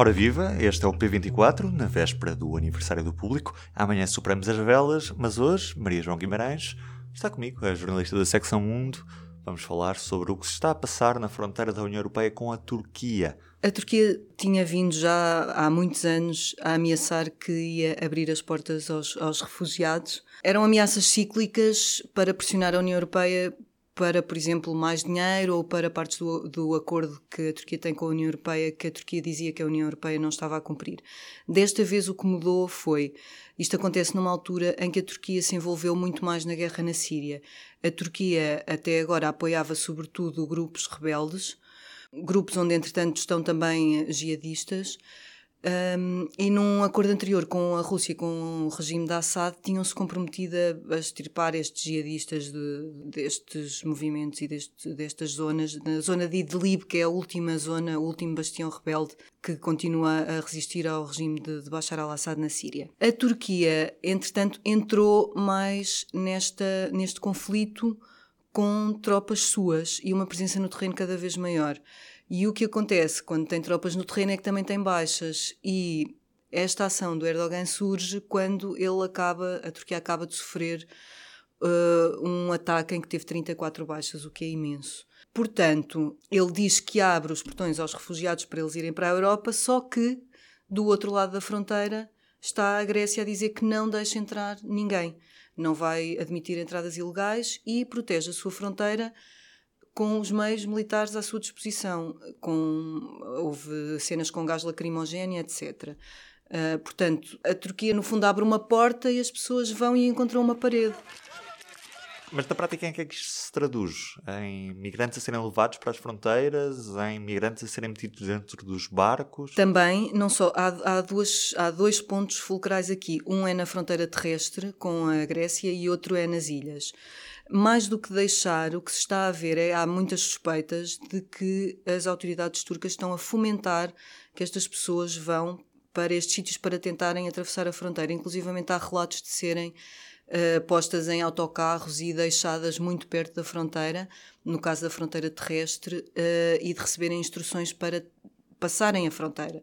Ora viva, este é o P24, na véspera do aniversário do público. Amanhã superamos as velas, mas hoje, Maria João Guimarães está comigo, é jornalista da secção Mundo. Vamos falar sobre o que se está a passar na fronteira da União Europeia com a Turquia. A Turquia tinha vindo já há muitos anos a ameaçar que ia abrir as portas aos, aos refugiados. Eram ameaças cíclicas para pressionar a União Europeia para, por exemplo, mais dinheiro ou para partes do, do acordo que a Turquia tem com a União Europeia, que a Turquia dizia que a União Europeia não estava a cumprir. Desta vez o que mudou foi, isto acontece numa altura em que a Turquia se envolveu muito mais na guerra na Síria. A Turquia até agora apoiava sobretudo grupos rebeldes, grupos onde entretanto estão também jihadistas, um, e num acordo anterior com a Rússia e com o regime de Assad, tinham-se comprometido a extirpar estes jihadistas de, destes movimentos e deste, destas zonas. Na zona de Idlib, que é a última zona, o último bastião rebelde que continua a resistir ao regime de, de Bashar al-Assad na Síria. A Turquia, entretanto, entrou mais nesta, neste conflito com tropas suas e uma presença no terreno cada vez maior. E o que acontece quando tem tropas no terreno é que também tem baixas. E esta ação do Erdogan surge quando ele acaba, a Turquia acaba de sofrer uh, um ataque em que teve 34 baixas, o que é imenso. Portanto, ele diz que abre os portões aos refugiados para eles irem para a Europa, só que do outro lado da fronteira está a Grécia a dizer que não deixa entrar ninguém. Não vai admitir entradas ilegais e protege a sua fronteira com os meios militares à sua disposição. Com, houve cenas com gás lacrimogéneo, etc. Uh, ah, portanto, a Turquia, no fundo, abre uma porta e as pessoas vão e encontram uma parede. Mas na prática em que é que isto se traduz? Em migrantes a serem levados para as fronteiras? Em migrantes a serem metidos dentro dos barcos? Também, não só. Há, há, duas, há dois pontos fulcrais aqui. Um é na fronteira terrestre com a Grécia e outro é nas ilhas mais do que deixar, o que se está a ver é há muitas suspeitas de que as autoridades turcas estão a fomentar que estas pessoas vão para estes sítios para tentarem atravessar a fronteira. Inclusivamente há relatos de serem uh, postas em autocarros e deixadas muito perto da fronteira, no caso da fronteira terrestre, uh, e de receberem instruções para passarem a fronteira,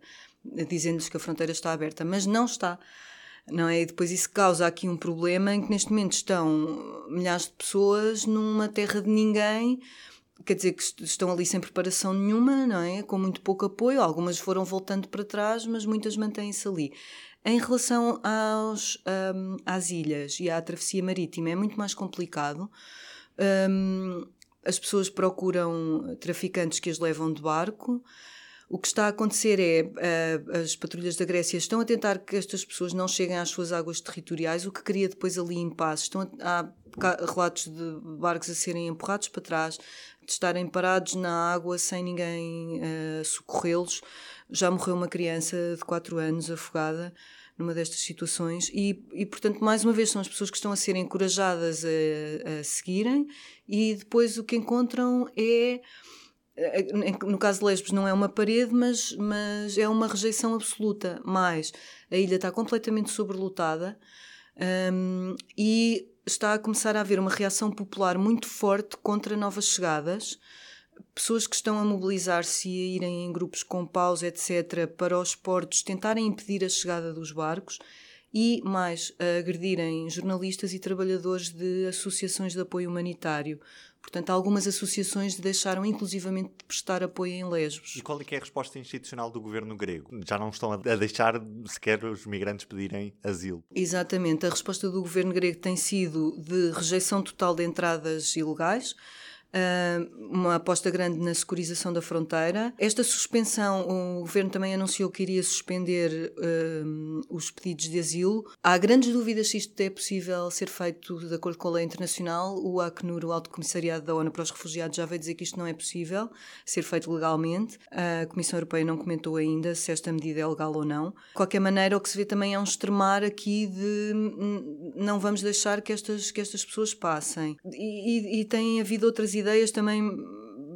dizendo-lhes que a fronteira está aberta, mas não está não é? E depois isso causa aqui um problema em que neste momento estão milhares de pessoas numa terra de ninguém, quer dizer que estão ali sem preparação nenhuma, não é? Com muito pouco apoio, algumas foram voltando para trás, mas muitas mantêm-se ali. Em relação aos, um, às ilhas e à travessia marítima, é muito mais complicado. Um, as pessoas procuram traficantes que as levam de barco. O que está a acontecer é uh, as patrulhas da Grécia estão a tentar que estas pessoas não cheguem às suas águas territoriais, o que cria depois ali impasses. Estão a, há relatos de barcos a serem empurrados para trás, de estarem parados na água sem ninguém uh, socorrê-los. Já morreu uma criança de 4 anos afogada numa destas situações e, e, portanto, mais uma vez, são as pessoas que estão a ser encorajadas a, a seguirem e depois o que encontram é é, no caso de Lesbos não é uma parede, mas, mas é uma rejeição absoluta. Mas a ilha está completamente sobrelotada um, e está a começar a haver uma reação popular muito forte contra novas chegadas. Pessoas que estão a mobilizar-se e a irem em grupos com paus, etc., para os portos tentarem impedir a chegada dos barcos e, mais, a agredirem jornalistas e trabalhadores de associações de apoio humanitário. Portanto, algumas associações deixaram inclusivamente de prestar apoio em Lesbos. E qual é, é a resposta institucional do governo grego? Já não estão a deixar sequer os migrantes pedirem asilo? Exatamente. A resposta do governo grego tem sido de rejeição total de entradas ilegais uma aposta grande na securização da fronteira. Esta suspensão, o governo também anunciou que iria suspender os pedidos de asilo. Há grandes dúvidas se isto é possível ser feito de acordo com a lei internacional. O Acnur, o Alto Comissariado da ONU para os Refugiados, já veio dizer que isto não é possível ser feito legalmente. A Comissão Europeia não comentou ainda se esta medida é legal ou não. De qualquer maneira, o que se vê também é um extremar aqui de não vamos deixar que estas, que estas pessoas passem. E, e, e tem havido outras ideias também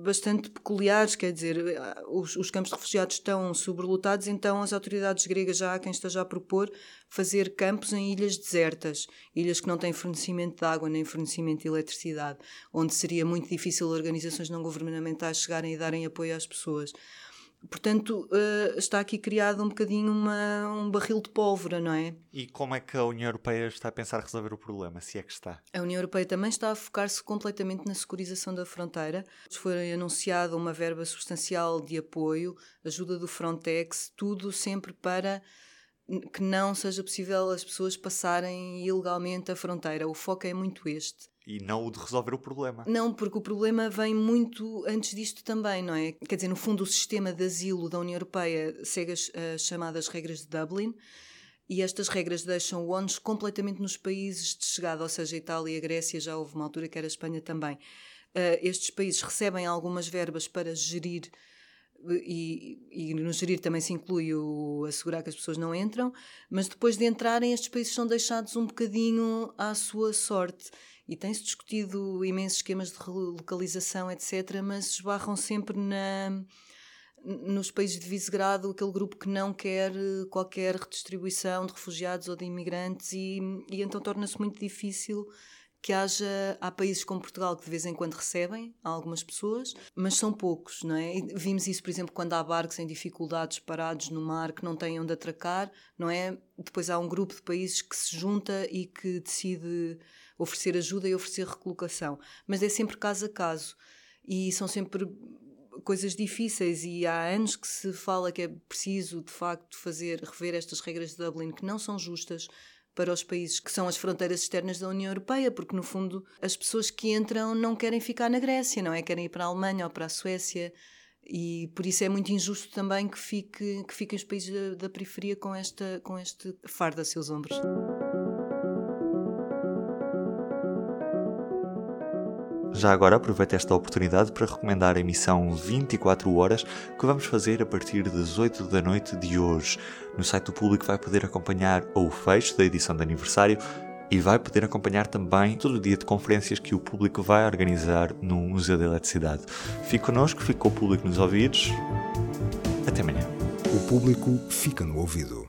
bastante peculiares, quer dizer, os, os, campos de refugiados estão sobrelotados, então as autoridades gregas já há quem esteja a propor fazer campos em ilhas desertas, ilhas que não têm fornecimento de água nem fornecimento de eletricidade, onde seria muito difícil organizações não governamentais chegarem e darem apoio às pessoas. Portanto, uh, está aqui criado um bocadinho uma, um barril de pólvora, não é? E como é que a União Europeia está a pensar resolver o problema, se é que está? A União Europeia também está a focar-se completamente na securização da fronteira. Foi anunciada uma verba substancial de apoio, ajuda do Frontex, tudo sempre para que não seja possível as pessoas passarem ilegalmente a fronteira. O foco é muito este. E não o de resolver o problema. Não, porque o problema vem muito antes disto também, não é? Quer dizer, no fundo, o sistema de asilo da União Europeia segue as, as chamadas regras de Dublin. E estas regras deixam o ONU completamente nos países de chegada, ou seja, Itália, Grécia, já houve uma altura que era a Espanha também. Uh, estes países recebem algumas verbas para gerir e, e no gerir também se inclui o assegurar que as pessoas não entram, mas depois de entrarem, estes países são deixados um bocadinho à sua sorte. E tem-se discutido imensos esquemas de relocalização, etc., mas esbarram sempre na, nos países de Visegrado, aquele grupo que não quer qualquer redistribuição de refugiados ou de imigrantes, e, e então torna-se muito difícil que haja. Há países como Portugal que de vez em quando recebem algumas pessoas, mas são poucos, não é? Vimos isso, por exemplo, quando há barcos em dificuldades parados no mar que não têm onde atracar, não é? Depois há um grupo de países que se junta e que decide oferecer ajuda e oferecer recolocação. Mas é sempre caso a caso. E são sempre coisas difíceis e há anos que se fala que é preciso de facto fazer rever estas regras de Dublin que não são justas para os países que são as fronteiras externas da União Europeia, porque no fundo as pessoas que entram não querem ficar na Grécia, não é? Querem ir para a Alemanha ou para a Suécia. E por isso é muito injusto também que, fique, que fiquem os países da, da periferia com, esta, com este fardo a seus ombros. Já agora aproveito esta oportunidade para recomendar a emissão 24 horas que vamos fazer a partir das 8 da noite de hoje. No site do público vai poder acompanhar o fecho da edição de aniversário e vai poder acompanhar também todo o dia de conferências que o público vai organizar no Museu da Eletricidade. Fique connosco, fique com o público nos ouvidos. Até amanhã. O público fica no ouvido.